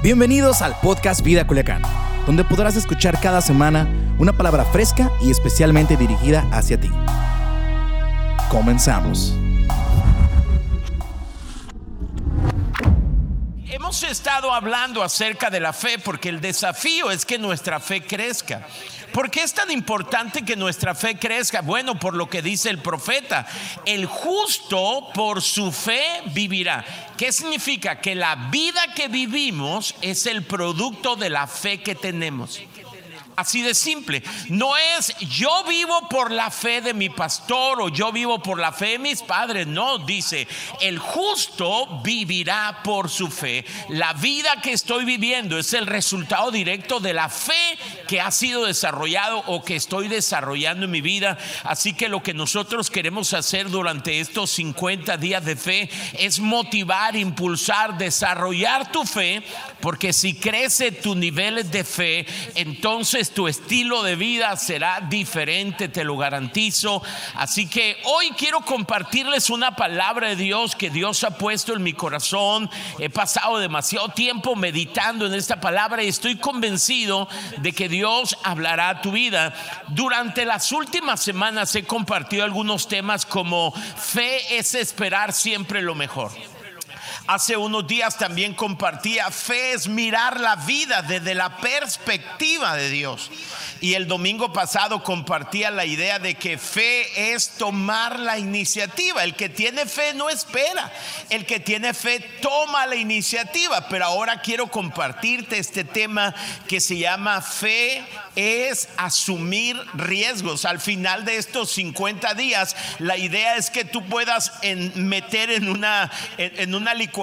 Bienvenidos al podcast Vida Culiacán, donde podrás escuchar cada semana una palabra fresca y especialmente dirigida hacia ti. Comenzamos. Hemos estado hablando acerca de la fe porque el desafío es que nuestra fe crezca. ¿Por qué es tan importante que nuestra fe crezca? Bueno, por lo que dice el profeta, el justo por su fe vivirá. ¿Qué significa? Que la vida que vivimos es el producto de la fe que tenemos. Así de simple. No es yo vivo por la fe de mi pastor o yo vivo por la fe de mis padres. No, dice, el justo vivirá por su fe. La vida que estoy viviendo es el resultado directo de la fe que ha sido desarrollado o que estoy desarrollando en mi vida. Así que lo que nosotros queremos hacer durante estos 50 días de fe es motivar, impulsar, desarrollar tu fe, porque si crece tu niveles de fe, entonces tu estilo de vida será diferente, te lo garantizo. Así que hoy quiero compartirles una palabra de Dios que Dios ha puesto en mi corazón. He pasado demasiado tiempo meditando en esta palabra y estoy convencido de que Dios hablará a tu vida. Durante las últimas semanas he compartido algunos temas como fe es esperar siempre lo mejor. Hace unos días también compartía, fe es mirar la vida desde la perspectiva de Dios. Y el domingo pasado compartía la idea de que fe es tomar la iniciativa. El que tiene fe no espera. El que tiene fe toma la iniciativa. Pero ahora quiero compartirte este tema que se llama fe es asumir riesgos. Al final de estos 50 días, la idea es que tú puedas meter en una, en una licuadora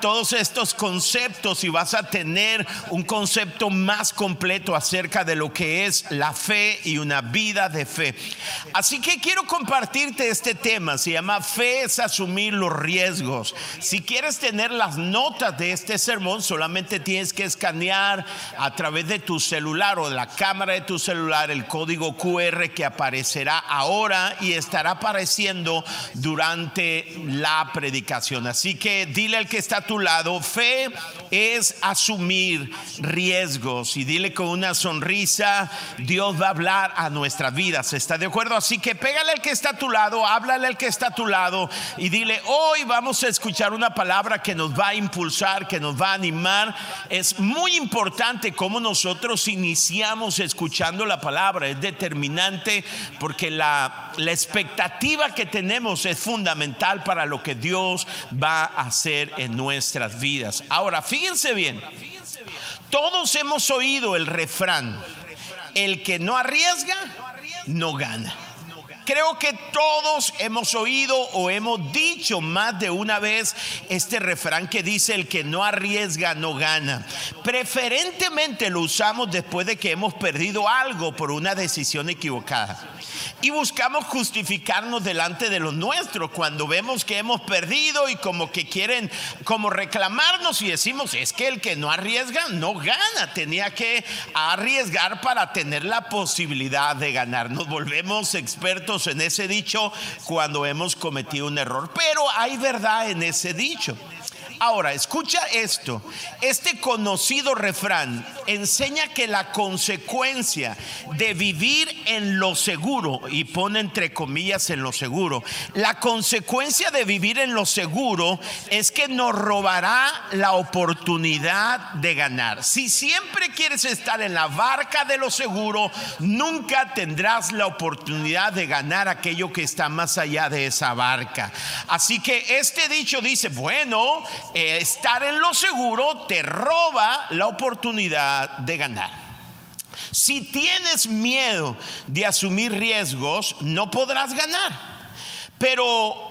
todos estos conceptos y vas a tener un concepto más completo acerca de lo que es la fe y una vida de fe. Así que quiero compartirte este tema, se llama fe es asumir los riesgos. Si quieres tener las notas de este sermón, solamente tienes que escanear a través de tu celular o de la cámara de tu celular el código QR que aparecerá ahora y estará apareciendo durante la predicación. Así que dile al que está a tu lado, fe es asumir riesgos y dile con una sonrisa, Dios va a hablar a nuestras vidas. ¿Está de acuerdo? Así que pégale al que está a tu lado, háblale al que está a tu lado y dile, hoy vamos a escuchar una palabra que nos va a impulsar, que nos va a animar. Es muy importante cómo nosotros iniciamos escuchando la palabra. Es determinante porque la expectativa que tenemos es fundamental para lo que Dios va a hacer en nuestras vidas. Ahora, fíjense bien. Todos hemos oído el refrán el que no arriesga, no gana. Creo que todos hemos oído o hemos dicho más de una vez este refrán que dice el que no arriesga no gana. Preferentemente lo usamos después de que hemos perdido algo por una decisión equivocada y buscamos justificarnos delante de los nuestros cuando vemos que hemos perdido y como que quieren como reclamarnos y decimos, es que el que no arriesga no gana, tenía que arriesgar para tener la posibilidad de ganar. Nos volvemos expertos en ese dicho cuando hemos cometido un error, pero hay verdad en ese dicho. Ahora, escucha esto. Este conocido refrán enseña que la consecuencia de vivir en lo seguro, y pone entre comillas en lo seguro, la consecuencia de vivir en lo seguro es que nos robará la oportunidad de ganar. Si siempre quieres estar en la barca de lo seguro, nunca tendrás la oportunidad de ganar aquello que está más allá de esa barca. Así que este dicho dice, bueno, eh, estar en lo seguro te roba la oportunidad de ganar. Si tienes miedo de asumir riesgos, no podrás ganar. Pero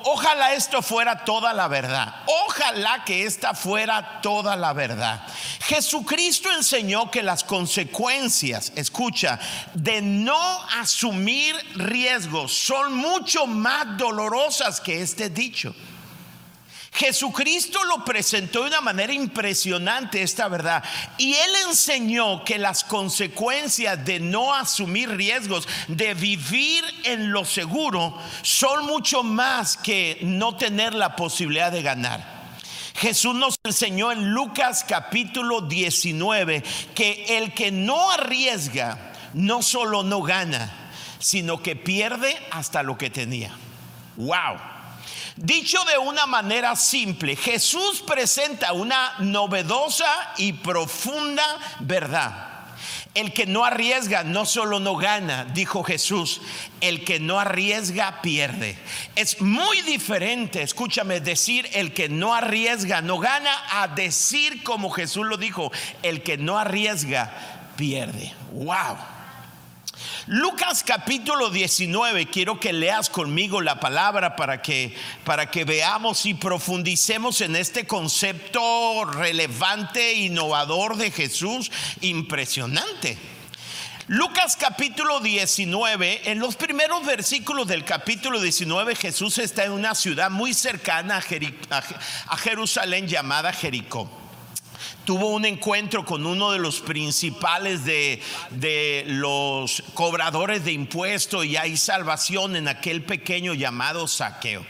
ojalá esto fuera toda la verdad. Ojalá que esta fuera toda la verdad. Jesucristo enseñó que las consecuencias, escucha, de no asumir riesgos son mucho más dolorosas que este dicho. Jesucristo lo presentó de una manera impresionante esta verdad. Y él enseñó que las consecuencias de no asumir riesgos, de vivir en lo seguro, son mucho más que no tener la posibilidad de ganar. Jesús nos enseñó en Lucas capítulo 19 que el que no arriesga no solo no gana, sino que pierde hasta lo que tenía. Wow. Dicho de una manera simple, Jesús presenta una novedosa y profunda verdad. El que no arriesga no solo no gana, dijo Jesús, el que no arriesga pierde. Es muy diferente, escúchame, decir el que no arriesga no gana a decir como Jesús lo dijo, el que no arriesga pierde. Wow. Lucas capítulo 19, quiero que leas conmigo la palabra para que para que veamos y profundicemos en este concepto relevante innovador de Jesús, impresionante. Lucas capítulo 19, en los primeros versículos del capítulo 19 Jesús está en una ciudad muy cercana a, Jerusalén llamada Jericó tuvo un encuentro con uno de los principales de, los cobradores de impuestos y hay salvación en aquel pequeño llamado saqueo.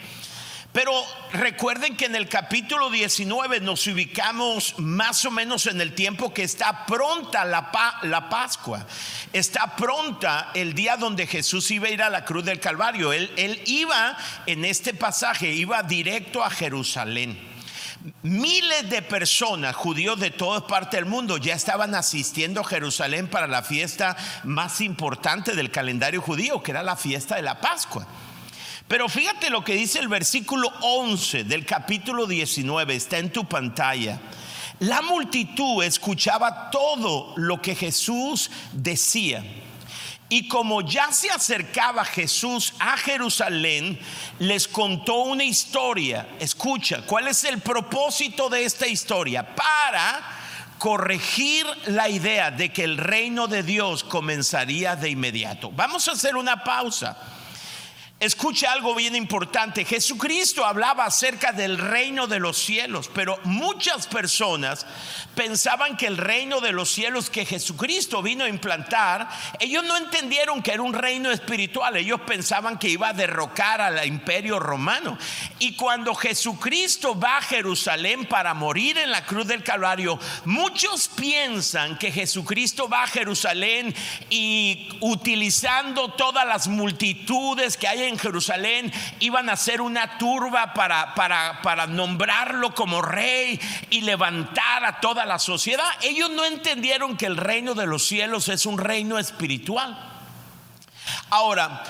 Pero recuerden que en el capítulo 19 nos ubicamos más o menos en el tiempo que está pronta la, la, Pascua. Está pronta el día donde Jesús iba a ir a la cruz del Calvario. Él, él iba en este pasaje, iba directo a Jerusalén. Miles de personas, judíos de todas partes del mundo, ya estaban asistiendo a Jerusalén para la fiesta más importante del calendario judío, que era la fiesta de la Pascua. Pero fíjate lo que dice el versículo 11 del capítulo 19, está en tu pantalla. La multitud escuchaba todo lo que Jesús decía y como ya se acercaba Jesús a Jerusalén, les contó una historia. Escucha, ¿cuál es el propósito de esta historia? Para corregir la idea de que el reino de Dios comenzaría de inmediato. Vamos a hacer una pausa. Escucha algo bien importante. Jesucristo hablaba acerca del reino de los cielos, pero muchas personas pensaban que el reino de los cielos que Jesucristo vino a implantar, ellos no entendieron que era un reino espiritual, ellos pensaban que iba a derrocar al imperio romano. Y cuando Jesucristo va a Jerusalén para morir en la cruz del Calvario, muchos piensan que Jesucristo va a Jerusalén y utilizando todas las multitudes que hay en Jerusalén iban a hacer una turba para, para, para nombrarlo como rey y levantar a toda la sociedad. Ellos no entendieron que el reino de los cielos es un reino espiritual. Ahora,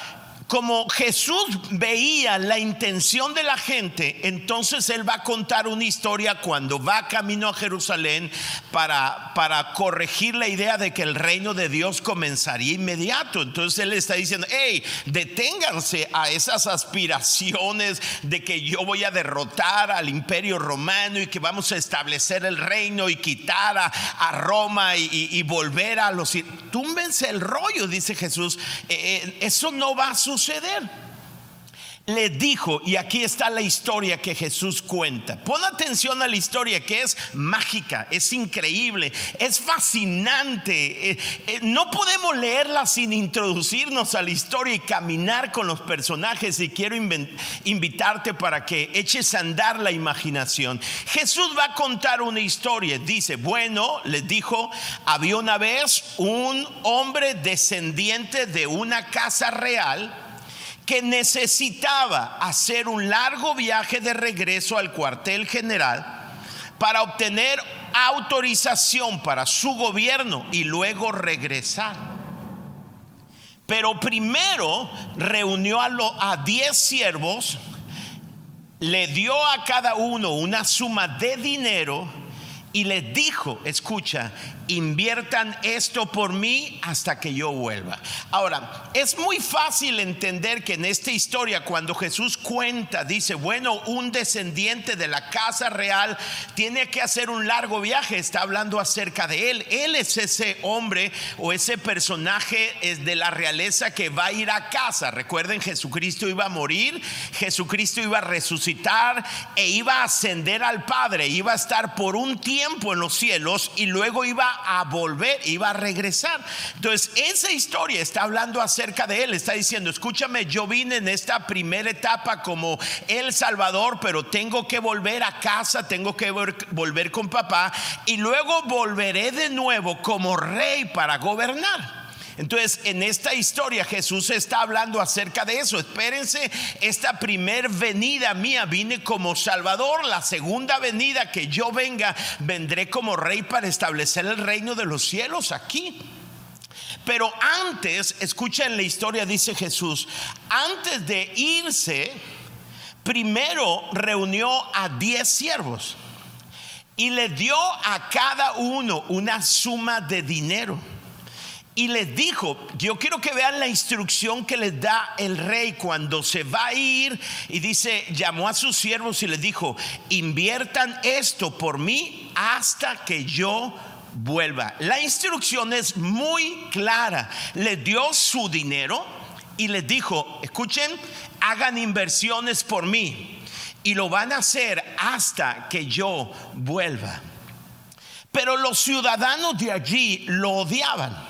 como Jesús veía la intención de la gente, entonces él va a contar una historia cuando va camino a Jerusalén para, para corregir la idea de que el reino de Dios comenzaría inmediato. Entonces él está diciendo, hey, deténganse a esas aspiraciones de que yo voy a derrotar al imperio romano y que vamos a establecer el reino y quitar a, Roma y, volver a los... Túmbense el rollo, dice Jesús. Eh, eh, eso no va a suceder suceder le dijo, y aquí está la historia que Jesús cuenta. Pon atención a la historia que es mágica, es increíble, es fascinante. Eh, eh, no podemos leerla sin introducirnos a la historia y caminar con los personajes. Y quiero invitarte para que eches a andar la imaginación. Jesús va a contar una historia. Dice, bueno, les dijo, había una vez un hombre descendiente de una casa real que necesitaba hacer un largo viaje de regreso al cuartel general para obtener autorización para su gobierno y luego regresar. Pero primero reunió a 10 siervos, le dio a cada uno una suma de dinero y les dijo, escucha, inviertan esto por mí hasta que yo vuelva. Ahora, es muy fácil entender que en esta historia, cuando Jesús cuenta, dice, bueno, un descendiente de la casa real tiene que hacer un largo viaje, está hablando acerca de él. Él es ese hombre o ese personaje de la realeza que va a ir a casa. Recuerden, Jesucristo iba a morir, Jesucristo iba a resucitar e iba a ascender al Padre, iba a estar por un tiempo en los cielos y luego iba a volver, iba a regresar. Entonces, esa historia está hablando acerca de él, está diciendo, escúchame, yo vine en esta primera etapa como el Salvador, pero tengo que volver a casa, tengo que volver con papá y luego volveré de nuevo como rey para gobernar. Entonces, en esta historia Jesús está hablando acerca de eso. Espérense, esta primer venida mía vine como Salvador, la segunda venida que yo venga, vendré como rey para establecer el reino de los cielos aquí. Pero antes, escuchen la historia, dice Jesús, antes de irse, primero reunió a diez siervos y le dio a cada uno una suma de dinero y les dijo, yo quiero que vean la instrucción que les da el rey cuando se va a ir y dice, llamó a sus siervos y les dijo, inviertan esto por mí hasta que yo vuelva. La instrucción es muy clara. Les dio su dinero y les dijo, escuchen, hagan inversiones por mí y lo van a hacer hasta que yo vuelva. Pero los ciudadanos de allí lo odiaban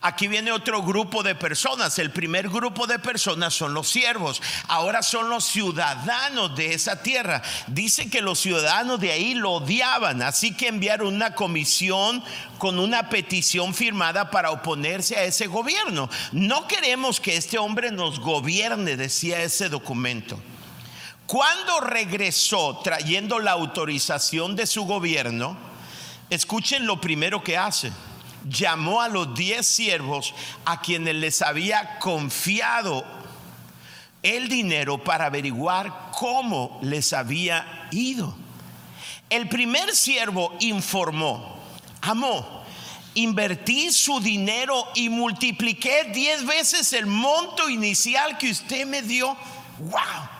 Aquí viene otro grupo de personas. El primer grupo de personas son los siervos. Ahora son los ciudadanos de esa tierra. Dice que los ciudadanos de ahí lo odiaban. Así que enviaron una comisión con una petición firmada para oponerse a ese gobierno. No queremos que este hombre nos gobierne, decía ese documento. Cuando regresó trayendo la autorización de su gobierno, escuchen lo primero que hace llamó a los diez siervos a quienes les había confiado el dinero para averiguar cómo les había ido. El primer siervo informó, amó, invertí su dinero y multipliqué diez veces el monto inicial que usted me dio. ¡Wow!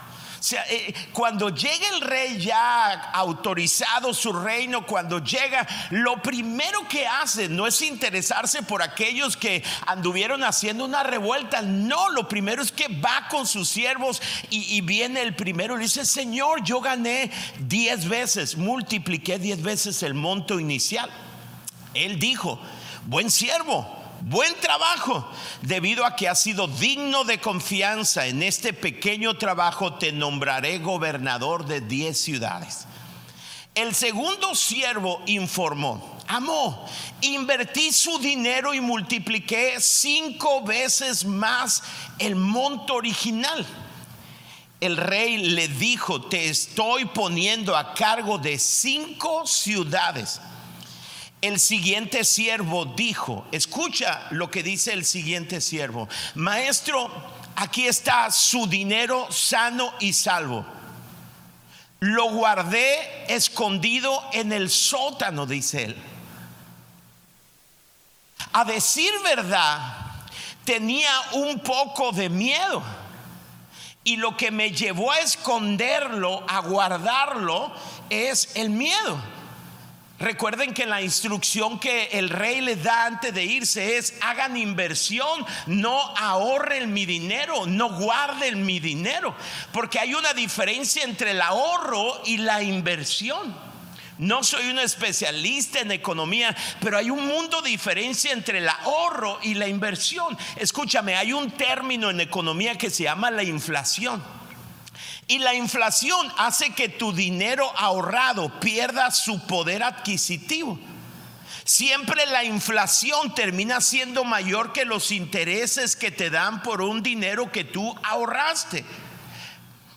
Eh, cuando llega el rey ya autorizado su reino, cuando llega, lo primero que hace no es interesarse por aquellos que anduvieron haciendo una revuelta. No, lo primero es que va con sus siervos y, y viene el primero y le dice, Señor, yo gané diez veces, multipliqué diez veces el monto inicial. Él dijo, buen siervo buen trabajo, debido a que has sido digno de confianza en este pequeño trabajo, te nombraré gobernador de diez ciudades. El segundo siervo informó, amó, invertí su dinero y multipliqué cinco veces más el monto original. El rey le dijo, te estoy poniendo a cargo de cinco ciudades el siguiente siervo dijo, escucha lo que dice el siguiente siervo, maestro, aquí está su dinero sano y salvo. Lo guardé escondido en el sótano, dice él. A decir verdad, tenía un poco de miedo. Y lo que me llevó a esconderlo, a guardarlo, es el miedo. Recuerden que la instrucción que el rey les da antes de irse es hagan inversión, no ahorren mi dinero, no guarden mi dinero, porque hay una diferencia entre el ahorro y la inversión. No soy un especialista en economía, pero hay un mundo de diferencia entre el ahorro y la inversión. Escúchame, hay un término en economía que se llama la inflación. Y la inflación hace que tu dinero ahorrado pierda su poder adquisitivo. Siempre la inflación termina siendo mayor que los intereses que te dan por un dinero que tú ahorraste.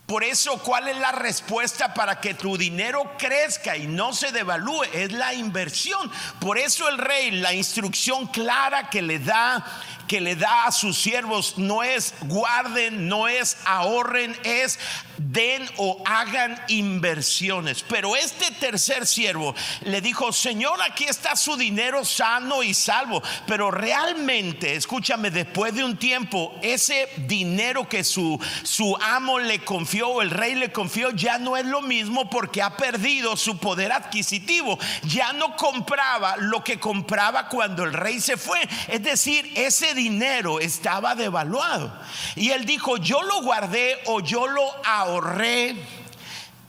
Por eso, ¿cuál es la respuesta para que tu dinero crezca y no se devalúe? Es la inversión. Por eso el rey, la instrucción clara que le da que le da a sus siervos no es guarden, no es ahorren, es den o hagan inversiones. Pero este tercer siervo le dijo, Señor, aquí está su dinero sano y salvo. Pero realmente, escúchame, después de un tiempo, ese dinero que su, su amo le confió, el rey le confió, ya no es lo mismo porque ha perdido su poder adquisitivo. Ya no compraba lo que compraba cuando el rey se fue. Es decir, ese dinero estaba devaluado. Y él dijo, yo lo guardé o yo lo ahorré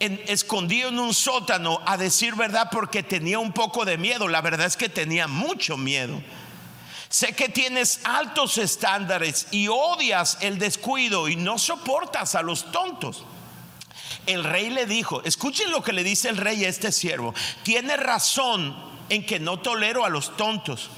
escondido en un sótano a decir verdad porque tenía un poco de miedo. La verdad es que tenía mucho miedo. Sé que tienes altos estándares y odias el descuido y no soportas a los tontos. El rey le dijo, escuchen lo que le dice el rey a este siervo, tiene razón en que no tolero a los tontos.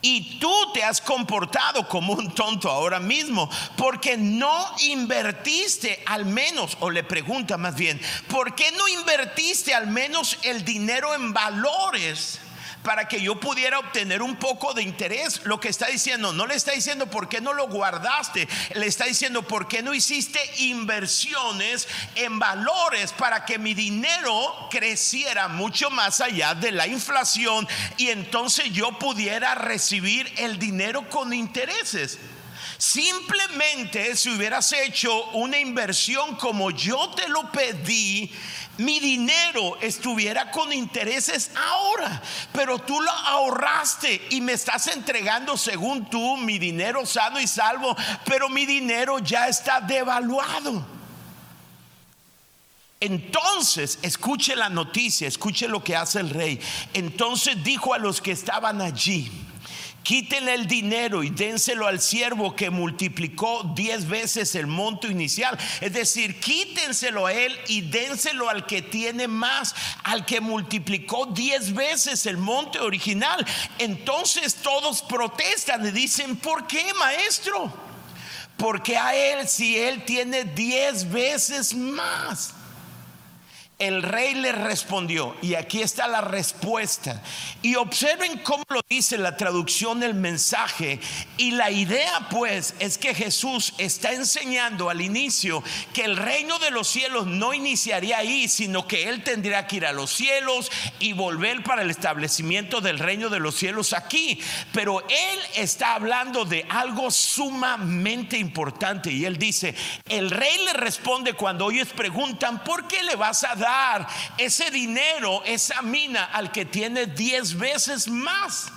Y tú te has comportado como un tonto ahora mismo porque no invertiste al menos, o le pregunta más bien, ¿por qué no invertiste al menos el dinero en valores? Para que yo pudiera obtener un poco de interés. Lo que está diciendo, no le está diciendo por qué no lo guardaste, le está diciendo por qué no hiciste inversiones en valores para que mi dinero creciera mucho más allá de la inflación y entonces yo pudiera recibir el dinero con intereses. Simplemente si hubieras hecho una inversión como yo te lo pedí, mi dinero estuviera con intereses ahora, pero tú lo ahorraste y me estás entregando según tú mi dinero sano y salvo, pero mi dinero ya está devaluado. Entonces, escuche la noticia, escuche lo que hace el rey. Entonces dijo a los que estaban allí, Quítenle el dinero y dénselo al siervo que multiplicó diez veces el monto inicial. Es decir, quítenselo a él y dénselo al que tiene más, al que multiplicó diez veces el monto original. Entonces todos protestan y dicen, ¿por qué, maestro? Porque a él si él tiene diez veces más. El rey le respondió, y aquí está la respuesta. Y observen cómo lo dice la traducción del mensaje. Y la idea pues es que Jesús está enseñando al inicio que el reino de los cielos no iniciaría ahí, sino que Él tendría que ir a los cielos y volver para el establecimiento del reino de los cielos aquí. Pero Él está hablando de algo sumamente importante. Y Él dice, el rey le responde cuando ellos preguntan, ¿por qué le vas a dar? Ese dinero, esa mina al que tiene diez veces más.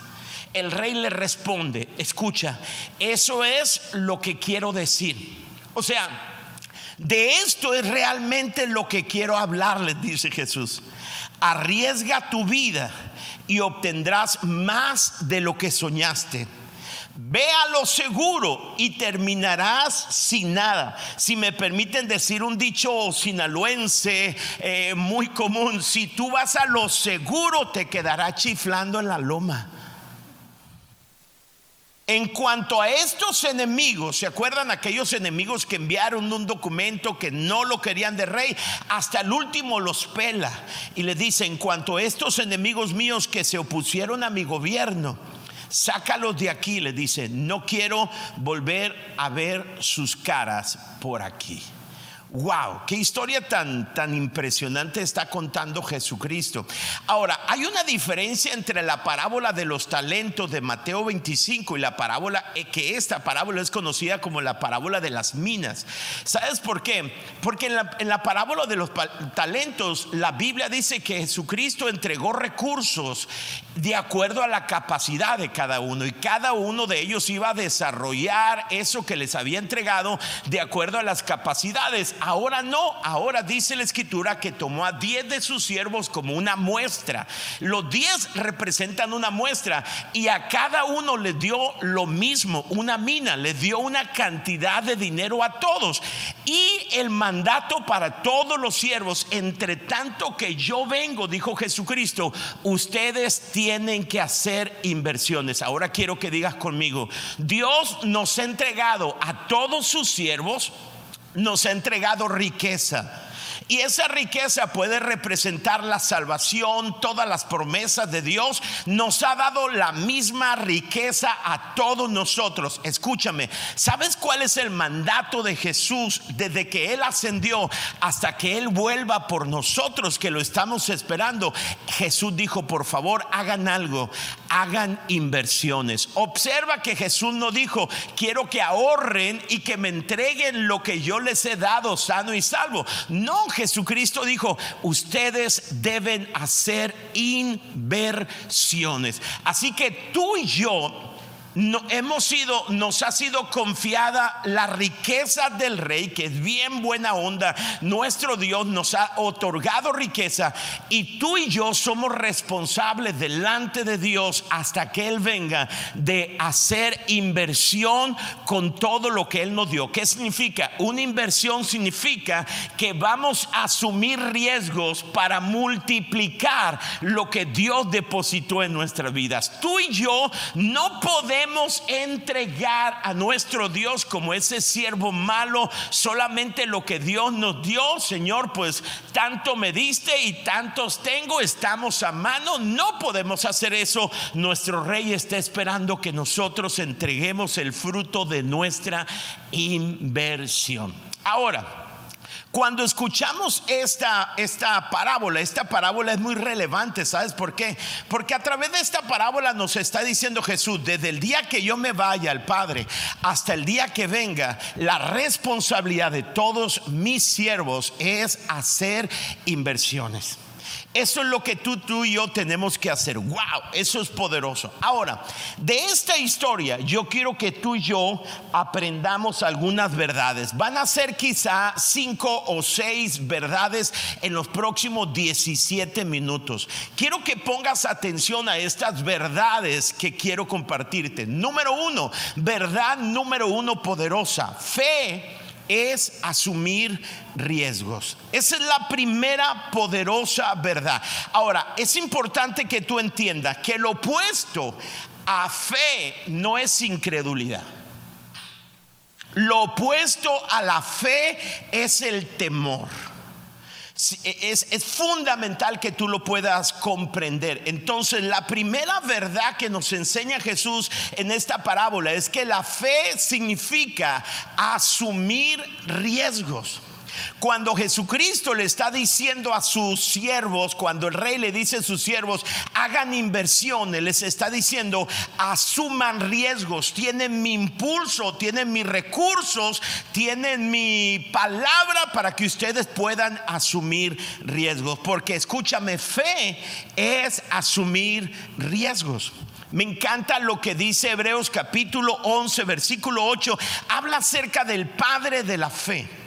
El rey le responde, escucha, eso es lo que quiero decir. O sea, de esto es realmente lo que quiero hablarles, dice Jesús. Arriesga tu vida y obtendrás más de lo que soñaste. Ve a lo seguro y terminarás sin nada. Si me permiten decir un dicho sinaloense eh, muy común, si tú vas a lo seguro te quedará chiflando en la loma. En cuanto a estos enemigos, ¿se acuerdan aquellos enemigos que enviaron un documento que no lo querían de rey? Hasta el último los pela y le dice, en cuanto a estos enemigos míos que se opusieron a mi gobierno, sácalos de aquí, le dice, no quiero volver a ver sus caras por aquí. Wow, qué historia tan, tan impresionante está contando Jesucristo. Ahora, hay una diferencia entre la parábola de los talentos de Mateo 25 y la parábola, eh, que esta parábola es conocida como la parábola de las minas. ¿Sabes por qué? Porque en la, en la parábola de los talentos, la Biblia dice que Jesucristo entregó recursos de acuerdo a la capacidad de cada uno y cada uno de ellos iba a desarrollar eso que les había entregado de acuerdo a las capacidades Ahora no, ahora dice la escritura que tomó a diez de sus siervos como una muestra. Los diez representan una muestra y a cada uno le dio lo mismo, una mina, le dio una cantidad de dinero a todos. Y el mandato para todos los siervos, entre tanto que yo vengo, dijo Jesucristo, ustedes tienen que hacer inversiones. Ahora quiero que digas conmigo, Dios nos ha entregado a todos sus siervos nos ha entregado riqueza. Y esa riqueza puede representar la salvación, todas las promesas de Dios. Nos ha dado la misma riqueza a todos nosotros. Escúchame, ¿sabes cuál es el mandato de Jesús desde que Él ascendió hasta que Él vuelva por nosotros que lo estamos esperando? Jesús dijo, por favor, hagan algo, hagan inversiones. Observa que Jesús no dijo, quiero que ahorren y que me entreguen lo que yo les he dado sano y salvo. No, Jesucristo dijo, ustedes deben hacer inversiones. Así que tú y yo no, hemos sido, nos ha sido confiada la riqueza del rey, que es bien buena onda. Nuestro Dios nos ha otorgado riqueza y tú y yo somos responsables delante de Dios hasta que Él venga de hacer inversión con todo lo que Él nos dio. ¿Qué significa? Una inversión significa que vamos a asumir riesgos para multiplicar lo que Dios depositó en nuestras vidas. Tú y yo no podemos podemos entregar a nuestro Dios como ese siervo malo solamente lo que Dios nos dio, Señor, pues tanto me diste y tantos tengo, estamos a mano, no podemos hacer eso. Nuestro rey está esperando que nosotros entreguemos el fruto de nuestra inversión. Ahora, cuando escuchamos esta, esta parábola, esta parábola es muy relevante, ¿sabes por qué? Porque a través de esta parábola nos está diciendo Jesús, desde el día que yo me vaya al Padre hasta el día que venga, la responsabilidad de todos mis siervos es hacer inversiones. Eso es lo que tú, tú y yo tenemos que hacer. Wow, eso es poderoso. Ahora, de esta historia yo quiero que tú y yo aprendamos algunas verdades. Van a ser quizá cinco o seis verdades en los próximos 17 minutos. Quiero que pongas atención a estas verdades que quiero compartirte. Número uno, verdad número uno poderosa. Fe es asumir riesgos. Esa es la primera poderosa verdad. Ahora, es importante que tú entiendas que lo opuesto a fe no es incredulidad. Lo opuesto a la fe es el temor. Es, es, fundamental que tú lo puedas comprender. Entonces, la primera verdad que nos enseña Jesús en esta parábola es que la fe significa asumir riesgos. Cuando Jesucristo le está diciendo a sus siervos, cuando el rey le dice a sus siervos, hagan inversiones, les está diciendo, asuman riesgos, tienen mi impulso, tienen mis recursos, tienen mi palabra para que ustedes puedan asumir riesgos. Porque escúchame, fe es asumir riesgos. Me encanta lo que dice Hebreos capítulo 11, versículo 8. Habla acerca del Padre de la fe.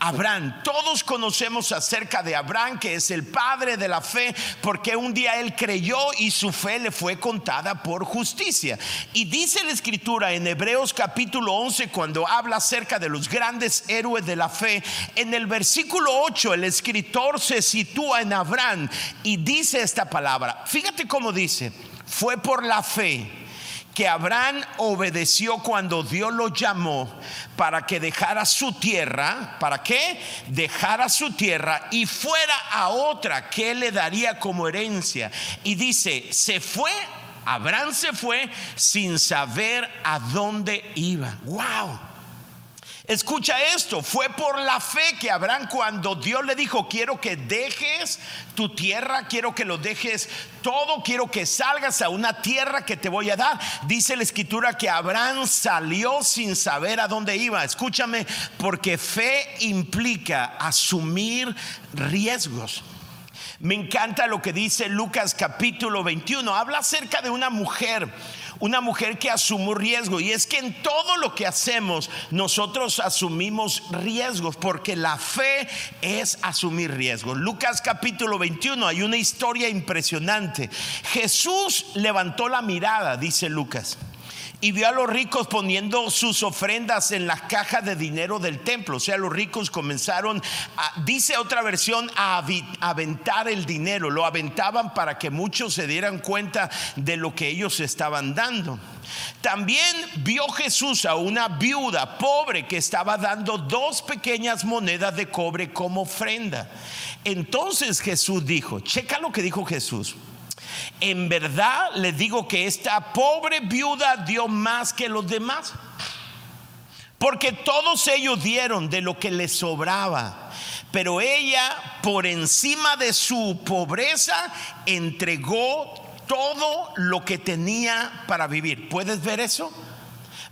Abraham. Todos conocemos acerca de Abraham, que es el padre de la fe, porque un día él creyó y su fe le fue contada por justicia. Y dice la escritura en Hebreos capítulo 11, cuando habla acerca de los grandes héroes de la fe, en el versículo 8 el escritor se sitúa en Abraham y dice esta palabra. Fíjate cómo dice, fue por la fe que Abraham obedeció cuando Dios lo llamó para que dejara su tierra, ¿para qué? Dejara su tierra y fuera a otra que le daría como herencia. Y dice, se fue, Abraham se fue sin saber a dónde iba. ¡Wow! Escucha esto, fue por la fe que Abraham cuando Dios le dijo, quiero que dejes tu tierra, quiero que lo dejes todo, quiero que salgas a una tierra que te voy a dar. Dice la escritura que Abraham salió sin saber a dónde iba. Escúchame, porque fe implica asumir riesgos. Me encanta lo que dice Lucas capítulo 21. Habla acerca de una mujer una mujer que asumió riesgo. Y es que en todo lo que hacemos nosotros asumimos riesgos, porque la fe es asumir riesgos. Lucas capítulo 21 hay una historia impresionante. Jesús levantó la mirada, dice Lucas y vio a los ricos poniendo sus ofrendas en las cajas de dinero del templo. O sea, los ricos comenzaron, a, dice otra versión, a aventar el dinero. Lo aventaban para que muchos se dieran cuenta de lo que ellos estaban dando. También vio Jesús a una viuda pobre que estaba dando dos pequeñas monedas de cobre como ofrenda. Entonces Jesús dijo, checa lo que dijo Jesús. En verdad les digo que esta pobre viuda dio más que los demás. Porque todos ellos dieron de lo que les sobraba. Pero ella, por encima de su pobreza, entregó todo lo que tenía para vivir. ¿Puedes ver eso?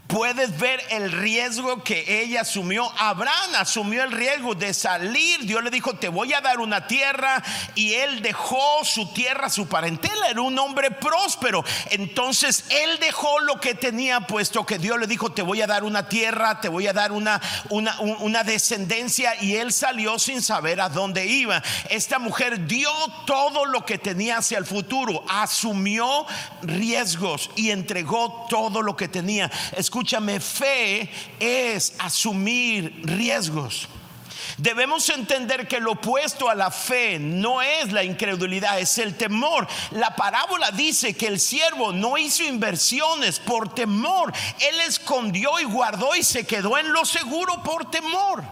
Puedes ver el riesgo que ella asumió. Abraham asumió el riesgo de salir. Dios le dijo, te voy a dar una tierra. Y él dejó su tierra, su parentela. Era un hombre próspero. Entonces él dejó lo que tenía, puesto que Dios le dijo, te voy a dar una tierra, te voy a dar una, una, descendencia. Y él salió sin saber a dónde iba. Esta mujer dio todo lo que tenía hacia el futuro. Asumió riesgos y entregó todo lo que tenía escúchame, fe es asumir riesgos. Debemos entender que lo opuesto a la fe no es la incredulidad, es el temor. La parábola dice que el siervo no hizo inversiones por temor. Él escondió y guardó y se quedó en lo seguro por temor.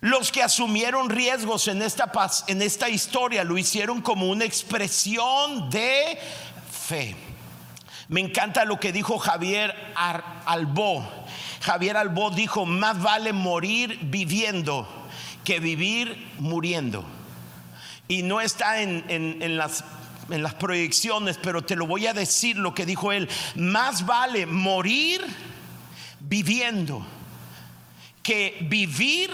Los que asumieron riesgos en esta, en esta historia lo hicieron como una expresión de fe. Me encanta lo que dijo Javier Albó. Javier Albó dijo, más vale morir viviendo que vivir muriendo. Y no está en, las en las proyecciones, pero te lo voy a decir lo que dijo él. Más vale morir viviendo que vivir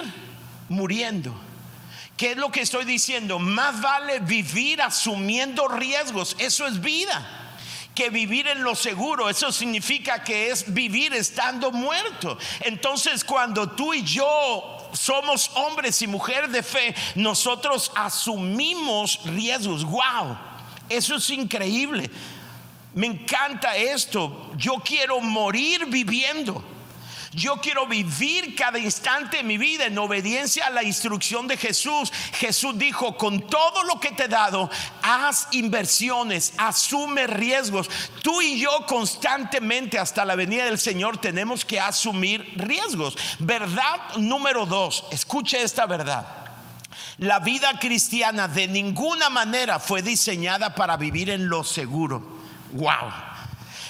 muriendo. ¿Qué es lo que estoy diciendo? Más vale vivir asumiendo riesgos. Eso es vida que vivir en lo seguro. Eso significa que es vivir estando muerto. Entonces cuando tú y yo somos hombres y mujeres de fe, nosotros asumimos riesgos. Wow, eso es increíble. Me encanta esto. Yo quiero morir viviendo. Yo quiero vivir cada instante de mi vida en obediencia a la instrucción de Jesús. Jesús dijo, con todo lo que te he dado, haz inversiones, asume riesgos. Tú y yo constantemente hasta la venida del Señor tenemos que asumir riesgos. Verdad número dos, escuche esta verdad. La vida cristiana de ninguna manera fue diseñada para vivir en lo seguro. Wow.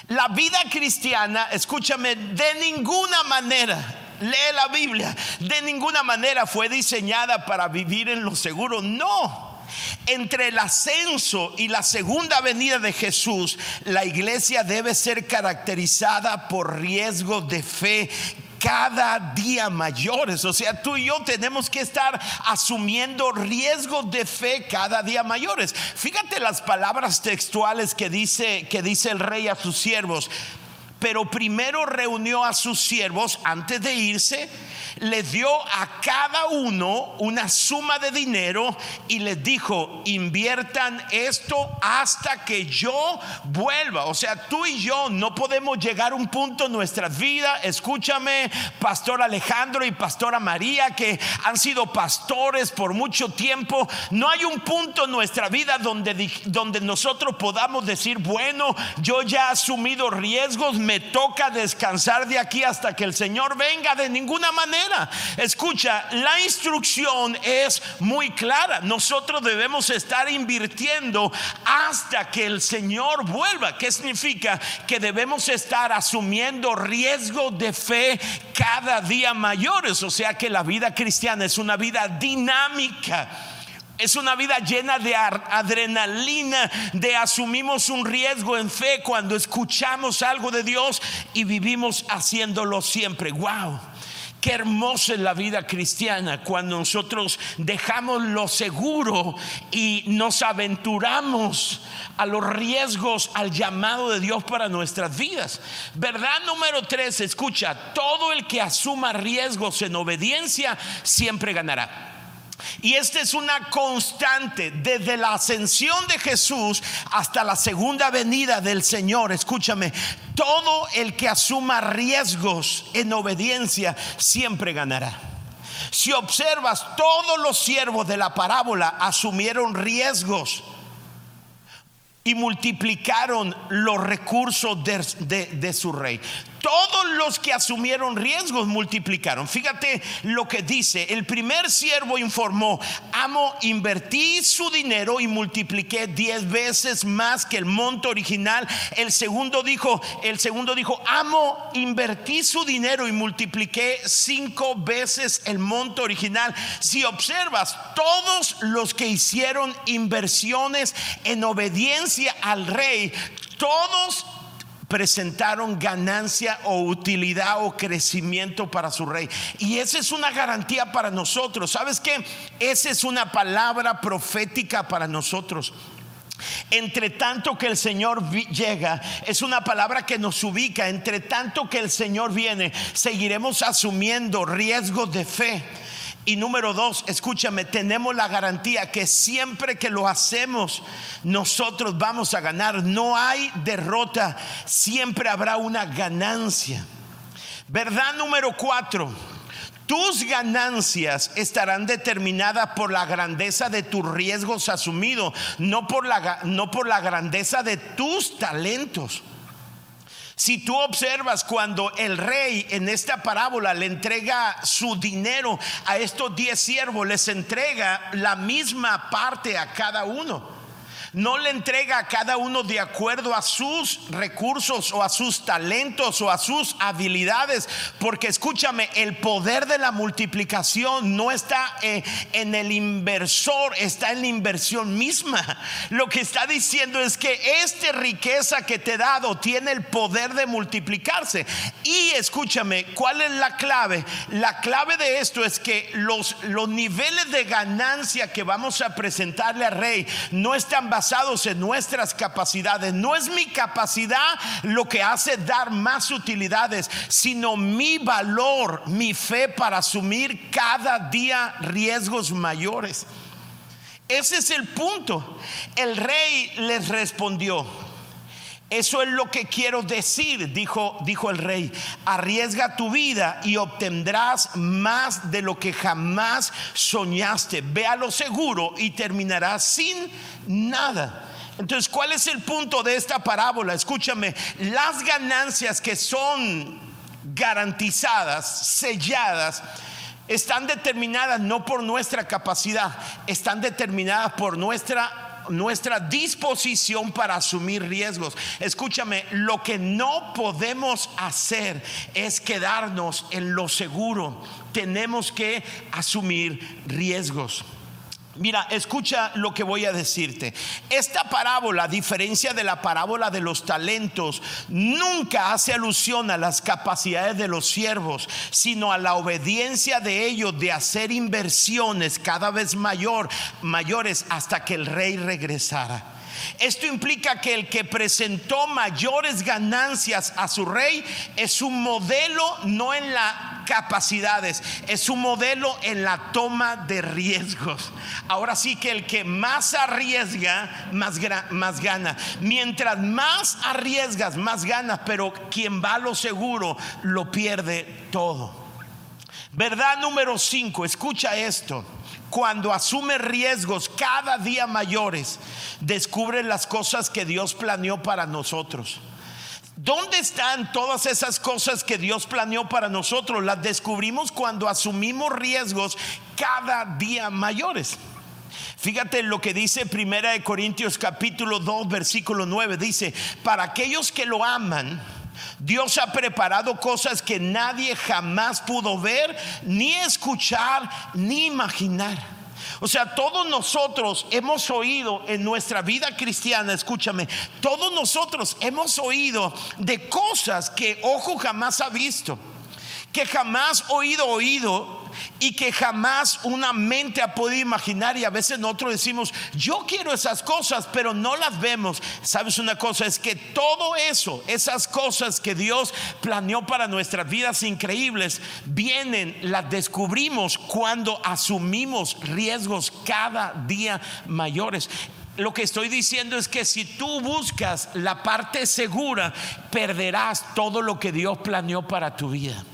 La vida cristiana, escúchame, de ninguna manera, lee la Biblia, de ninguna manera fue diseñada para vivir en lo seguro. No. Entre el ascenso y la segunda venida de Jesús, la iglesia debe ser caracterizada por riesgo de fe cada día mayores. O sea, tú y yo tenemos que estar asumiendo riesgos de fe cada día mayores. Fíjate las palabras textuales que dice que dice el rey a sus siervos. Pero primero reunió a sus siervos antes de irse les dio a cada uno una suma de dinero y les dijo, inviertan esto hasta que yo vuelva. O sea, tú y yo no podemos llegar a un punto en nuestra vida. Escúchame, Pastor Alejandro y Pastora María, que han sido pastores por mucho tiempo. No hay un punto en nuestra vida donde, donde nosotros podamos decir, bueno, yo ya he asumido riesgos, me toca descansar de aquí hasta que el Señor venga. De ninguna manera. Escucha, la instrucción es muy clara. Nosotros debemos estar invirtiendo hasta que el Señor vuelva. ¿Qué significa? Que debemos estar asumiendo riesgos de fe cada día mayores. O sea que la vida cristiana es una vida dinámica. Es una vida llena de adrenalina, de asumimos un riesgo en fe cuando escuchamos algo de Dios y vivimos haciéndolo siempre. Wow. Qué hermosa es la vida cristiana cuando nosotros dejamos lo seguro y nos aventuramos a los riesgos, al llamado de Dios para nuestras vidas. Verdad número tres, escucha, todo el que asuma riesgos en obediencia siempre ganará. Y esta es una constante desde la ascensión de Jesús hasta la segunda venida del Señor. Escúchame, todo el que asuma riesgos en obediencia siempre ganará. Si observas, todos los siervos de la parábola asumieron riesgos y multiplicaron los recursos de, su rey. Todos los que asumieron riesgos multiplicaron. Fíjate lo que dice. El primer siervo informó, amo, invertí su dinero y multipliqué diez veces más que el monto original. El segundo dijo, el segundo dijo, amo, invertí su dinero y multipliqué cinco veces el monto original. Si observas, todos los que hicieron inversiones en obediencia al rey, todos presentaron ganancia o utilidad o crecimiento para su rey. Y esa es una garantía para nosotros. ¿Sabes qué? Esa es una palabra profética para nosotros. Entre tanto que el Señor llega, es una palabra que nos ubica. Entre tanto que el Señor viene, seguiremos asumiendo riesgos de fe. Y número dos, escúchame, tenemos la garantía que siempre que lo hacemos, nosotros vamos a ganar. No hay derrota, siempre habrá una ganancia. Verdad número cuatro. Tus ganancias estarán determinadas por la grandeza de tus riesgos asumidos, no por la, no por la grandeza de tus talentos. Si tú observas cuando el rey en esta parábola le entrega su dinero a estos diez siervos, les entrega la misma parte a cada uno no le entrega a cada uno de acuerdo a sus recursos o a sus talentos o a sus habilidades. Porque escúchame, el poder de la multiplicación no está eh, en el inversor, está en la inversión misma. Lo que está diciendo es que esta riqueza que te he dado tiene el poder de multiplicarse. Y escúchame, ¿cuál es la clave? La clave de esto es que los, los niveles de ganancia que vamos a presentarle al rey no están basados en nuestras capacidades. No es mi capacidad lo que hace dar más utilidades, sino mi valor, mi fe para asumir cada día riesgos mayores. Ese es el punto. El rey les respondió. Eso es lo que quiero decir, dijo, dijo el rey. Arriesga tu vida y obtendrás más de lo que jamás soñaste. Ve a lo seguro y terminarás sin nada. Entonces, ¿cuál es el punto de esta parábola? Escúchame, las ganancias que son garantizadas, selladas, están determinadas no por nuestra capacidad, están determinadas por nuestra nuestra disposición para asumir riesgos. Escúchame, lo que no podemos hacer es quedarnos en lo seguro. Tenemos que asumir riesgos. Mira, escucha lo que voy a decirte. Esta parábola, a diferencia de la parábola de los talentos, nunca hace alusión a las capacidades de los siervos, sino a la obediencia de ellos de hacer inversiones cada vez mayor, mayores hasta que el rey regresara. Esto implica que el que presentó mayores ganancias a su rey es un modelo no en las capacidades, es un modelo en la toma de riesgos. Ahora sí que el que más arriesga, más, más gana. Mientras más arriesgas, más ganas, pero quien va a lo seguro lo pierde todo. Verdad número 5, escucha esto cuando asume riesgos cada día mayores, descubre las cosas que Dios planeó para nosotros. ¿Dónde están todas esas cosas que Dios planeó para nosotros? Las descubrimos cuando asumimos riesgos cada día mayores. Fíjate lo que dice Primera de Corintios capítulo 2 versículo 9 dice, para aquellos que lo aman, Dios ha preparado cosas que nadie jamás pudo ver, ni escuchar, ni imaginar. O sea, todos nosotros hemos oído en nuestra vida cristiana, escúchame, todos nosotros hemos oído de cosas que ojo jamás ha visto, que jamás oído oído y que jamás una mente ha podido imaginar y a veces nosotros decimos, yo quiero esas cosas, pero no las vemos. ¿Sabes una cosa? Es que todo eso, esas cosas que Dios planeó para nuestras vidas increíbles, vienen, las descubrimos cuando asumimos riesgos cada día mayores lo que estoy diciendo es que si tú buscas la parte segura, perderás todo lo que Dios planeó para tu vida.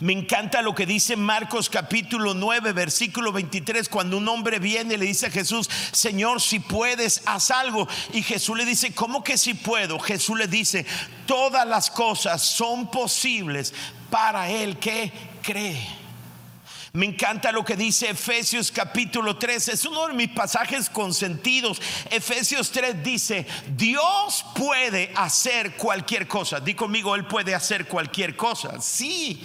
Me encanta lo que dice Marcos capítulo 9, versículo 23, cuando un hombre viene y le dice a Jesús, Señor, si puedes, haz algo. Y Jesús le dice, ¿cómo que si puedo? Jesús le dice, todas las cosas son posibles para el que cree. Me encanta lo que dice Efesios capítulo 3. Es uno de mis pasajes consentidos. Efesios 3 dice, Dios puede hacer cualquier cosa. Di conmigo, Él puede hacer cualquier cosa. Sí,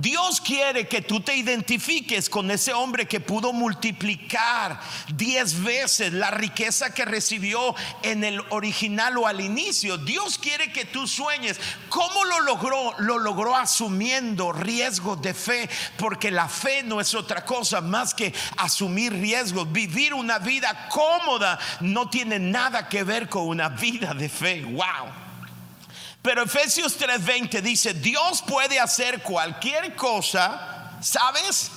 Dios quiere que tú te identifiques con ese hombre que pudo multiplicar diez veces la riqueza que recibió en el original o al inicio. Dios quiere que tú sueñes. ¿Cómo lo logró? Lo logró asumiendo riesgos de fe, porque la fe no es otra cosa más que asumir riesgos. Vivir una vida cómoda no tiene nada que ver con una vida de fe. Wow. Pero Efesios 3:20 dice, Dios puede hacer cualquier cosa, ¿sabes?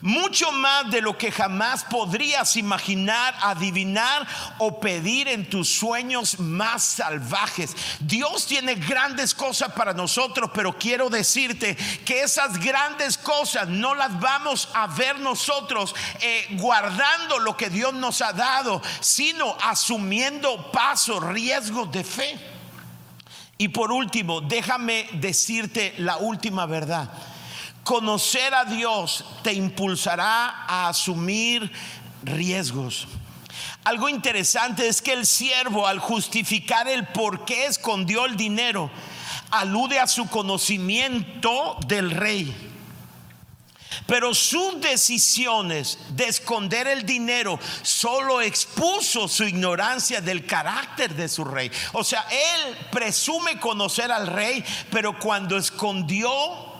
Mucho más de lo que jamás podrías imaginar, adivinar o pedir en tus sueños más salvajes. Dios tiene grandes cosas para nosotros, pero quiero decirte que esas grandes cosas no las vamos a ver nosotros eh, guardando lo que Dios nos ha dado, sino asumiendo pasos, riesgos de fe. Y por último, déjame decirte la última verdad. Conocer a Dios te impulsará a asumir riesgos. Algo interesante es que el siervo al justificar el por qué escondió el dinero, alude a su conocimiento del rey. Pero sus decisiones de esconder el dinero solo expuso su ignorancia del carácter de su rey. O sea, él presume conocer al rey, pero cuando escondió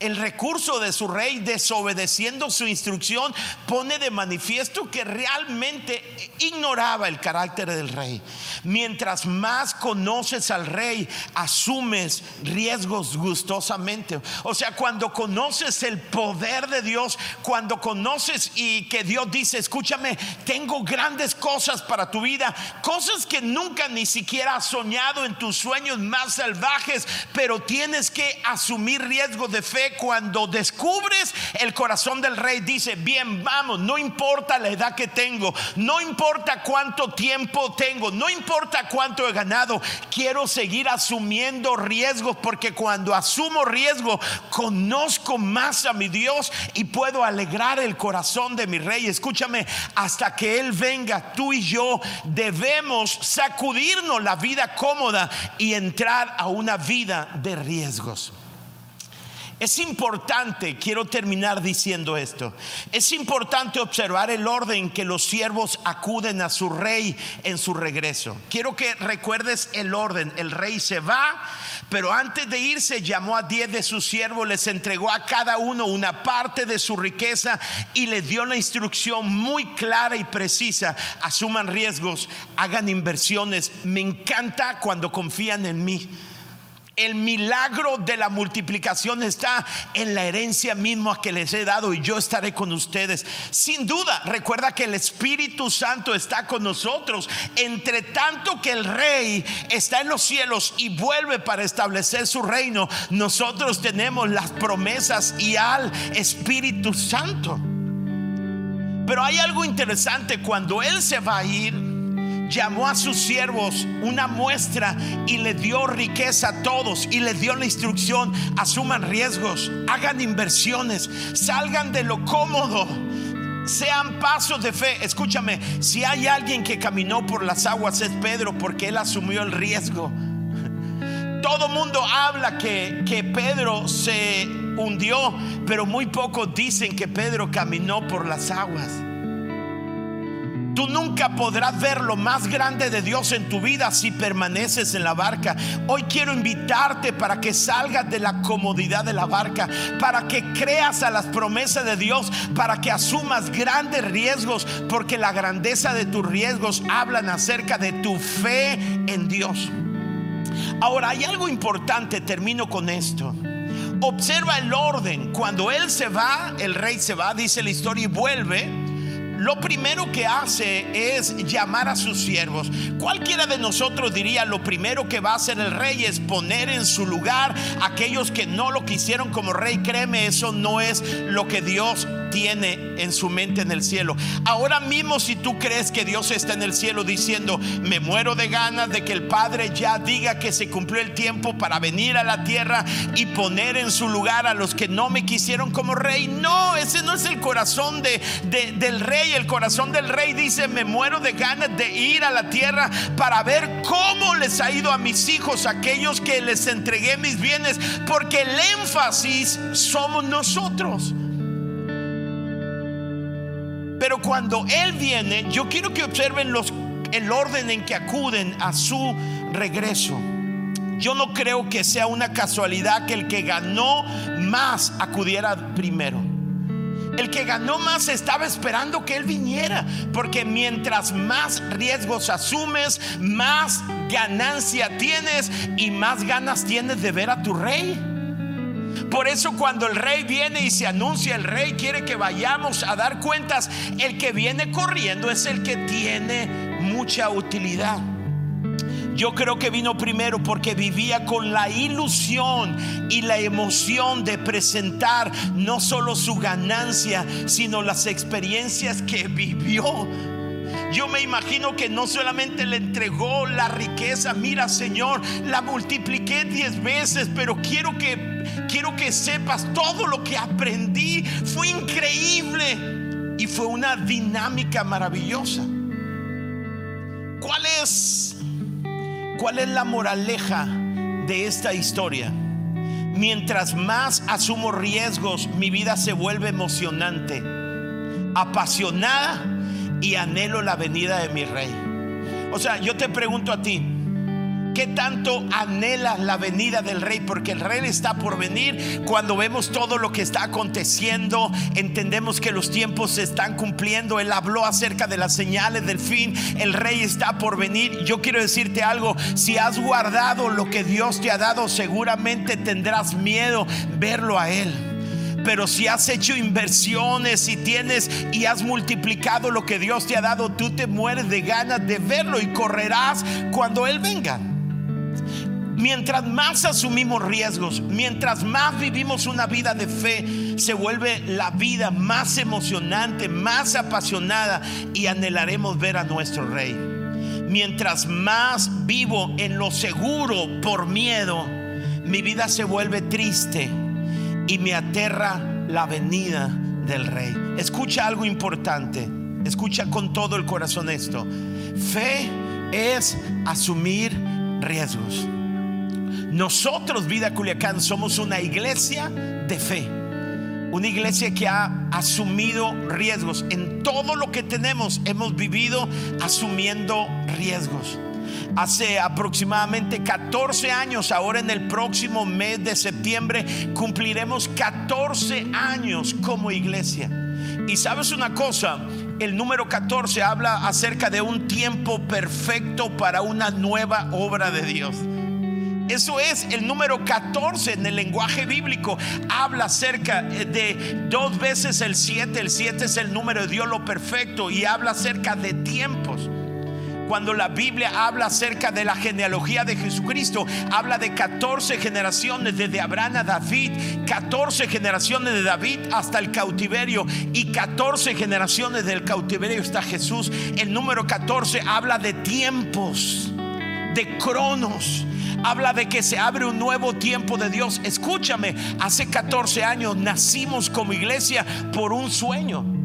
el recurso de su rey, desobedeciendo su instrucción, pone de manifiesto que realmente ignoraba el carácter del rey. Mientras más conoces al rey, asumes riesgos gustosamente. O sea, cuando conoces el poder de Dios, cuando conoces y que Dios dice, escúchame, tengo grandes cosas para tu vida, cosas que nunca ni siquiera has soñado en tus sueños más salvajes, pero tienes que asumir riesgos de fe cuando descubres el corazón del rey, dice, bien, vamos, no importa la edad que tengo, no importa cuánto tiempo tengo, no importa cuánto he ganado, quiero seguir asumiendo riesgos porque cuando asumo riesgo, conozco más a mi Dios y puedo alegrar el corazón de mi rey. Escúchame, hasta que Él venga, tú y yo debemos sacudirnos la vida cómoda y entrar a una vida de riesgos. Es importante, quiero terminar diciendo esto, es importante observar el orden que los siervos acuden a su rey en su regreso. Quiero que recuerdes el orden, el rey se va, pero antes de irse llamó a diez de sus siervos, les entregó a cada uno una parte de su riqueza y les dio la instrucción muy clara y precisa. Asuman riesgos, hagan inversiones. Me encanta cuando confían en mí el milagro de la multiplicación está en la herencia misma que les he dado y yo estaré con ustedes. Sin duda, recuerda que el Espíritu Santo está con nosotros. Entre tanto que el rey está en los cielos y vuelve para establecer su reino, nosotros tenemos las promesas y al Espíritu Santo. Pero hay algo interesante cuando Él se va a ir llamó a sus siervos una muestra y le dio riqueza a todos y les dio la instrucción, asuman riesgos, hagan inversiones, salgan de lo cómodo. Sean pasos de fe. Escúchame, si hay alguien que caminó por las aguas es Pedro porque él asumió el riesgo. Todo mundo habla que, que Pedro se hundió, pero muy pocos dicen que Pedro caminó por las aguas. Tú nunca podrás ver lo más grande de Dios en tu vida si permaneces en la barca. Hoy quiero invitarte para que salgas de la comodidad de la barca, para que creas a las promesas de Dios, para que asumas grandes riesgos, porque la grandeza de tus riesgos hablan acerca de tu fe en Dios. Ahora, hay algo importante, termino con esto. Observa el orden. Cuando él se va, el rey se va, dice la historia, y vuelve lo primero que hace es llamar a sus siervos. Cualquiera de nosotros diría, lo primero que va a hacer el rey es poner en su lugar aquellos que no lo quisieron como rey. Créeme, eso no es lo que Dios tiene en su mente en el cielo. Ahora mismo si tú crees que Dios está en el cielo diciendo, me muero de ganas de que el Padre ya diga que se cumplió el tiempo para venir a la tierra y poner en su lugar a los que no me quisieron como rey. No, ese no es el corazón de, del rey. El corazón del rey dice, me muero de ganas de ir a la tierra para ver cómo les ha ido a mis hijos, aquellos que les entregué mis bienes, porque el énfasis somos nosotros. Pero cuando Él viene, yo quiero que observen el orden en que acuden a su regreso. Yo no creo que sea una casualidad que el que ganó más acudiera primero. El que ganó más estaba esperando que Él viniera, porque mientras más riesgos asumes, más ganancia tienes y más ganas tienes de ver a tu rey. Por eso cuando el rey viene y se anuncia, el rey quiere que vayamos a dar cuentas, el que viene corriendo es el que tiene mucha utilidad. Yo creo que vino primero porque vivía con la ilusión y la emoción de presentar no solo su ganancia, sino las experiencias que vivió yo me imagino que no solamente le entregó la riqueza, mira Señor, la multipliqué diez veces, pero quiero que quiero que sepas todo lo que aprendí fue increíble y fue una dinámica maravillosa. ¿Cuál es cuál es la moraleja de esta historia? Mientras más asumo riesgos, mi vida se vuelve emocionante, apasionada y anhelo la venida de mi rey. O sea, yo te pregunto a ti, ¿Qué tanto anhelas la venida del rey? Porque el rey está por venir. Cuando vemos todo lo que está aconteciendo, entendemos que los tiempos se están cumpliendo. Él habló acerca de las señales del fin. El rey está por venir. Yo quiero decirte algo. Si has guardado lo que Dios te ha dado, seguramente tendrás miedo verlo a Él. Pero si has hecho inversiones y tienes y has multiplicado lo que Dios te ha dado, tú te mueres de ganas de verlo y correrás cuando Él venga. Mientras más asumimos riesgos, mientras más vivimos una vida de fe, se vuelve la vida más emocionante, más apasionada y anhelaremos ver a nuestro Rey. Mientras más vivo en lo seguro por miedo, mi vida se vuelve triste y me aterra la venida del rey. Escucha algo importante. Escucha con todo el corazón esto. Fe es asumir riesgos. Nosotros, Vida Culiacán, somos una iglesia de fe. Una iglesia que ha asumido riesgos. En todo lo que tenemos hemos vivido asumiendo riesgos hace aproximadamente 14 años, ahora en el próximo mes de septiembre, cumpliremos 14 años como iglesia. Y sabes una cosa, el número 14 habla acerca de un tiempo perfecto para una nueva obra de Dios. Eso es el número 14 en el lenguaje bíblico. Habla acerca de dos veces el 7. El 7 es el número de Dios lo perfecto y habla acerca de tiempos. Cuando la Biblia habla acerca de la genealogía de Jesucristo, habla de 14 generaciones desde Abraham a David, 14 generaciones de David hasta el cautiverio y 14 generaciones del cautiverio está Jesús. El número 14 habla de tiempos, de cronos habla de que se abre un nuevo tiempo de Dios. Escúchame, hace 14 años nacimos como iglesia por un sueño.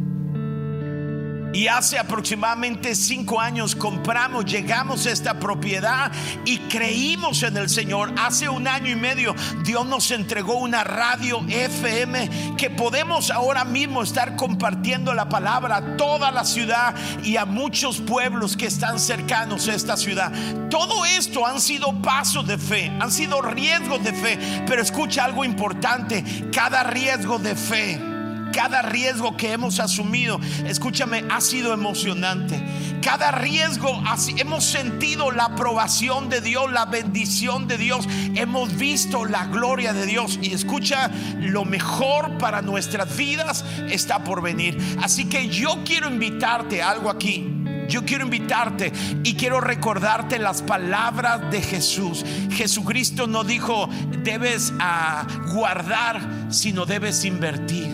Y hace aproximadamente cinco años compramos, llegamos a esta propiedad y creímos en el Señor. Hace un año y medio Dios nos entregó una radio FM que podemos ahora mismo estar compartiendo la palabra a toda la ciudad y a muchos pueblos que están cercanos a esta ciudad. Todo esto han sido pasos de fe, han sido riesgos de fe. Pero escucha algo importante, cada riesgo de fe cada riesgo que hemos asumido, escúchame, ha sido emocionante. Cada riesgo hemos sentido la aprobación de Dios, la bendición de Dios, hemos visto la gloria de Dios y escucha, lo mejor para nuestras vidas está por venir. Así que yo quiero invitarte a algo aquí. Yo quiero invitarte y quiero recordarte las palabras de Jesús. Jesucristo no dijo debes ah, guardar, sino debes invertir.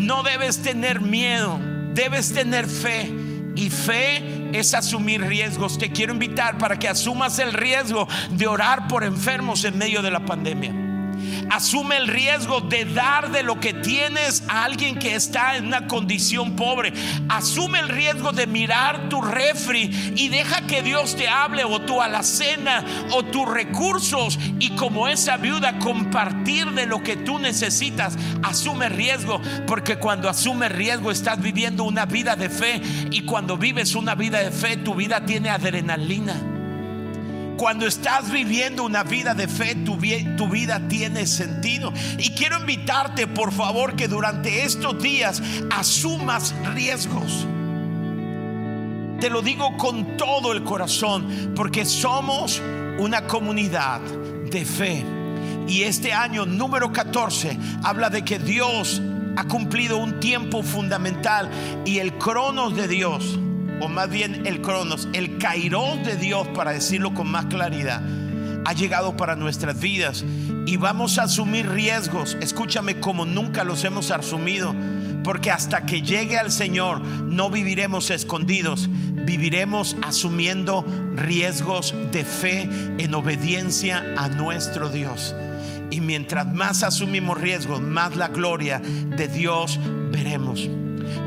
No debes tener miedo, debes tener fe. Y fe es asumir riesgos. Te quiero invitar para que asumas el riesgo de orar por enfermos en medio de la pandemia. Asume el riesgo de dar de lo que tienes a alguien que está en una condición pobre. Asume el riesgo de mirar tu refri y deja que Dios te hable o tu alacena o tus recursos y como esa viuda compartir de lo que tú necesitas. Asume riesgo porque cuando asume riesgo estás viviendo una vida de fe y cuando vives una vida de fe tu vida tiene adrenalina. Cuando estás viviendo una vida de fe, tu, vida tiene sentido. Y quiero invitarte, por favor, que durante estos días asumas riesgos. Te lo digo con todo el corazón, porque somos una comunidad de fe. Y este año número 14 habla de que Dios ha cumplido un tiempo fundamental y el cronos de Dios o más bien el cronos, el kairos de Dios, para decirlo con más claridad, ha llegado para nuestras vidas y vamos a asumir riesgos, escúchame, como nunca los hemos asumido, porque hasta que llegue al Señor no viviremos escondidos, viviremos asumiendo riesgos de fe en obediencia a nuestro Dios. Y mientras más asumimos riesgos, más la gloria de Dios veremos.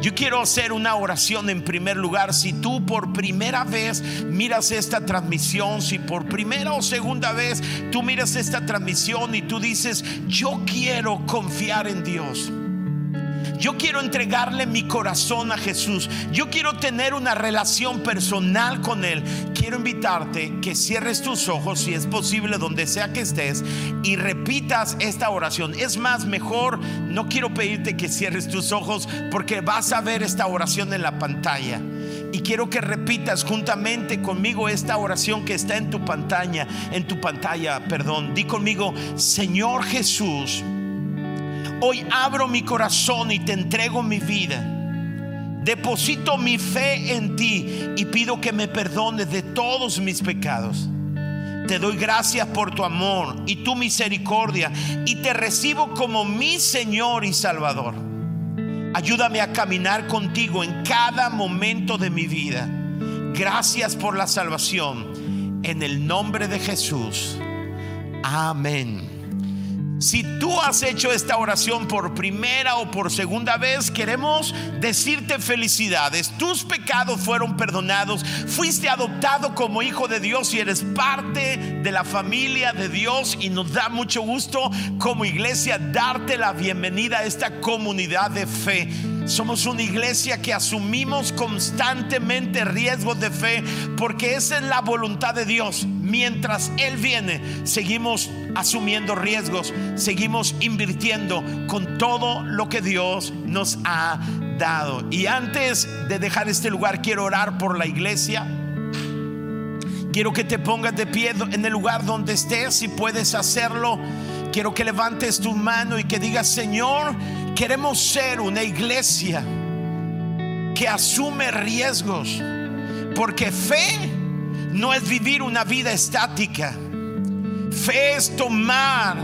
Yo quiero hacer una oración en primer lugar. Si tú por primera vez miras esta transmisión, si por primera o segunda vez tú miras esta transmisión y tú dices, yo quiero confiar en Dios. Yo quiero entregarle mi corazón a Jesús. Yo quiero tener una relación personal con Él. Quiero invitarte que cierres tus ojos, si es posible, donde sea que estés, y repitas esta oración. Es más, mejor no quiero pedirte que cierres tus ojos porque vas a ver esta oración en la pantalla. Y quiero que repitas juntamente conmigo esta oración que está en tu pantalla, en tu pantalla, perdón. Di conmigo, Señor Jesús Hoy abro mi corazón y te entrego mi vida. Deposito mi fe en ti y pido que me perdones de todos mis pecados. Te doy gracias por tu amor y tu misericordia y te recibo como mi Señor y Salvador. Ayúdame a caminar contigo en cada momento de mi vida. Gracias por la salvación. En el nombre de Jesús. Amén. Si tú has hecho esta oración por primera o por segunda vez, queremos decirte felicidades. Tus pecados fueron perdonados, fuiste adoptado como hijo de Dios y eres parte de la familia de Dios y nos da mucho gusto como iglesia darte la bienvenida a esta comunidad de fe. Somos una iglesia que asumimos constantemente riesgos de fe porque esa es la voluntad de Dios. Mientras Él viene, seguimos asumiendo riesgos, seguimos invirtiendo con todo lo que Dios nos ha dado. Y antes de dejar este lugar, quiero orar por la iglesia. Quiero que te pongas de pie en el lugar donde estés, si puedes hacerlo. Quiero que levantes tu mano y que digas, Señor, Queremos ser una iglesia que asume riesgos, porque fe no es vivir una vida estática. Fe es tomar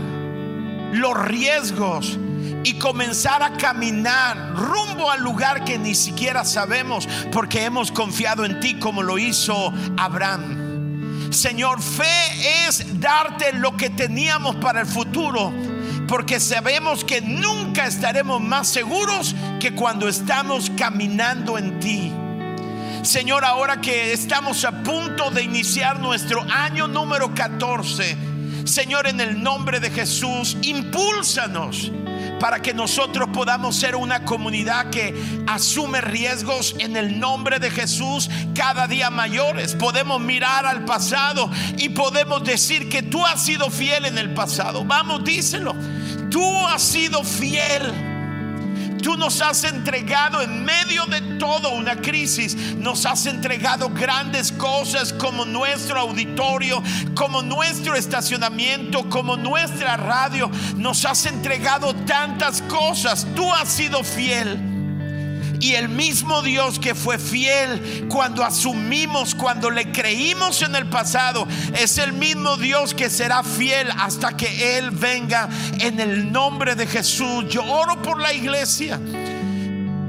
los riesgos y comenzar a caminar rumbo al lugar que ni siquiera sabemos porque hemos confiado en ti como lo hizo Abraham. Señor, fe es darte lo que teníamos para el futuro porque sabemos que nunca estaremos más seguros que cuando estamos caminando en ti. Señor, ahora que estamos a punto de iniciar nuestro año número 14, Señor, en el nombre de Jesús, impúlsanos para que nosotros podamos ser una comunidad que asume riesgos en el nombre de Jesús cada día mayores. Podemos mirar al pasado y podemos decir que tú has sido fiel en el pasado. Vamos, díselo. Tú has sido fiel. Tú nos has entregado en medio de todo una crisis, nos has entregado grandes cosas como nuestro auditorio, como nuestro estacionamiento, como nuestra radio. Nos has entregado tantas cosas. Tú has sido fiel. Y el mismo Dios que fue fiel cuando asumimos, cuando le creímos en el pasado, es el mismo Dios que será fiel hasta que Él venga en el nombre de Jesús. Yo oro por la iglesia.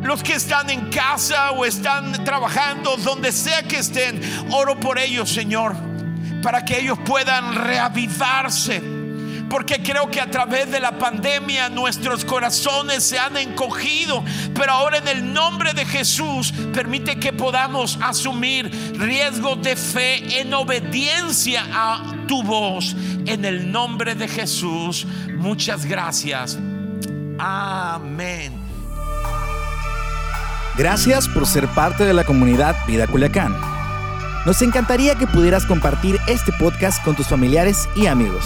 los que están en casa o están trabajando, donde sea que estén, oro por ellos, Señor, para que ellos puedan reavivarse. Porque creo que a través de la pandemia nuestros corazones se han encogido. Pero ahora en el nombre de Jesús permite que podamos asumir riesgos de fe en obediencia a tu voz. En el nombre de Jesús. Muchas gracias. Amén. Gracias por ser parte de la comunidad Vida Culiacán. Nos encantaría que pudieras compartir este podcast con tus familiares y amigos.